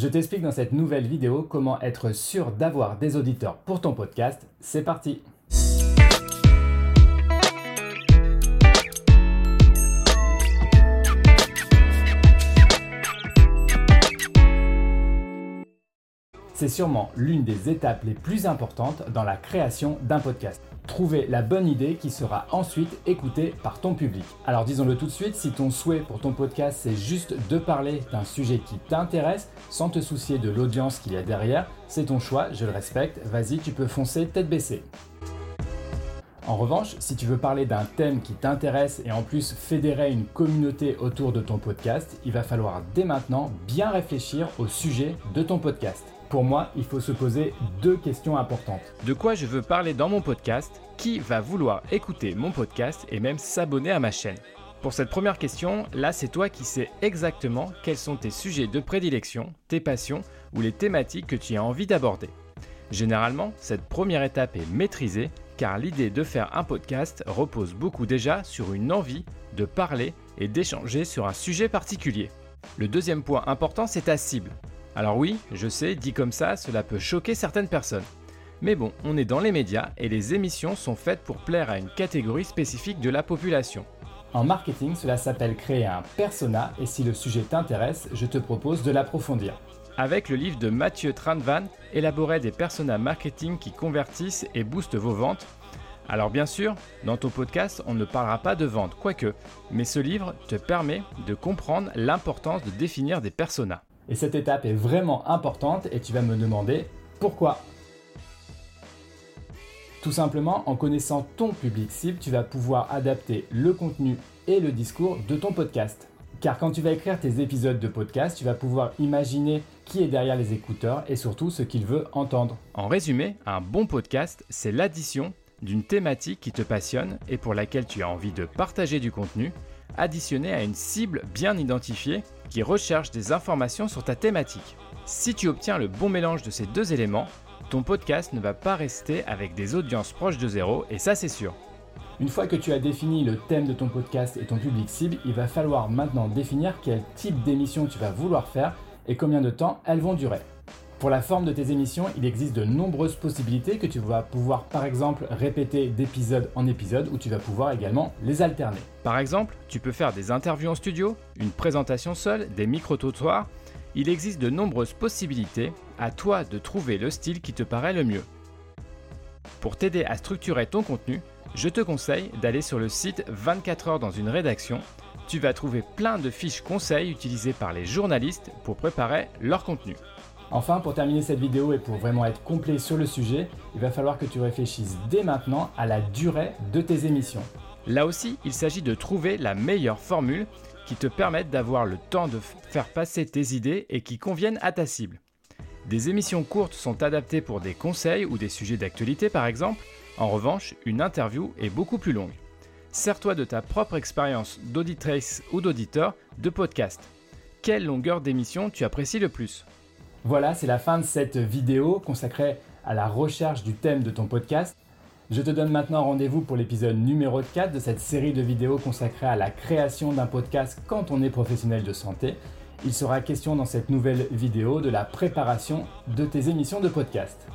Je t'explique dans cette nouvelle vidéo comment être sûr d'avoir des auditeurs pour ton podcast. C'est parti C'est sûrement l'une des étapes les plus importantes dans la création d'un podcast trouver la bonne idée qui sera ensuite écoutée par ton public. Alors disons-le tout de suite, si ton souhait pour ton podcast c'est juste de parler d'un sujet qui t'intéresse sans te soucier de l'audience qu'il y a derrière, c'est ton choix, je le respecte, vas-y tu peux foncer tête baissée. En revanche, si tu veux parler d'un thème qui t'intéresse et en plus fédérer une communauté autour de ton podcast, il va falloir dès maintenant bien réfléchir au sujet de ton podcast. Pour moi, il faut se poser deux questions importantes. De quoi je veux parler dans mon podcast Qui va vouloir écouter mon podcast et même s'abonner à ma chaîne Pour cette première question, là c'est toi qui sais exactement quels sont tes sujets de prédilection, tes passions ou les thématiques que tu as envie d'aborder. Généralement, cette première étape est maîtrisée car l'idée de faire un podcast repose beaucoup déjà sur une envie de parler et d'échanger sur un sujet particulier. Le deuxième point important, c'est ta cible. Alors oui, je sais, dit comme ça, cela peut choquer certaines personnes. Mais bon, on est dans les médias et les émissions sont faites pour plaire à une catégorie spécifique de la population. En marketing, cela s'appelle créer un persona et si le sujet t'intéresse, je te propose de l'approfondir. Avec le livre de Mathieu Tranvan, élaborer des personas marketing qui convertissent et boostent vos ventes. Alors bien sûr, dans ton podcast, on ne parlera pas de vente, quoique, mais ce livre te permet de comprendre l'importance de définir des personas. Et cette étape est vraiment importante et tu vas me demander pourquoi. Tout simplement, en connaissant ton public cible, tu vas pouvoir adapter le contenu et le discours de ton podcast. Car quand tu vas écrire tes épisodes de podcast, tu vas pouvoir imaginer qui est derrière les écouteurs et surtout ce qu'il veut entendre. En résumé, un bon podcast, c'est l'addition d'une thématique qui te passionne et pour laquelle tu as envie de partager du contenu, additionné à une cible bien identifiée qui recherche des informations sur ta thématique. Si tu obtiens le bon mélange de ces deux éléments, ton podcast ne va pas rester avec des audiences proches de zéro, et ça c'est sûr. Une fois que tu as défini le thème de ton podcast et ton public cible, il va falloir maintenant définir quel type d'émission tu vas vouloir faire et combien de temps elles vont durer. Pour la forme de tes émissions, il existe de nombreuses possibilités que tu vas pouvoir par exemple répéter d'épisode en épisode ou tu vas pouvoir également les alterner. Par exemple, tu peux faire des interviews en studio, une présentation seule, des micro-trottoirs. Il existe de nombreuses possibilités, à toi de trouver le style qui te paraît le mieux. Pour t'aider à structurer ton contenu, je te conseille d'aller sur le site 24 heures dans une rédaction. Tu vas trouver plein de fiches conseils utilisées par les journalistes pour préparer leur contenu. Enfin, pour terminer cette vidéo et pour vraiment être complet sur le sujet, il va falloir que tu réfléchisses dès maintenant à la durée de tes émissions. Là aussi, il s'agit de trouver la meilleure formule qui te permette d'avoir le temps de faire passer tes idées et qui conviennent à ta cible. Des émissions courtes sont adaptées pour des conseils ou des sujets d'actualité par exemple. En revanche, une interview est beaucoup plus longue. Sers-toi de ta propre expérience d'auditrice ou d'auditeur de podcast. Quelle longueur d'émission tu apprécies le plus? Voilà, c'est la fin de cette vidéo consacrée à la recherche du thème de ton podcast. Je te donne maintenant rendez-vous pour l'épisode numéro 4 de cette série de vidéos consacrée à la création d'un podcast quand on est professionnel de santé. Il sera question dans cette nouvelle vidéo de la préparation de tes émissions de podcast.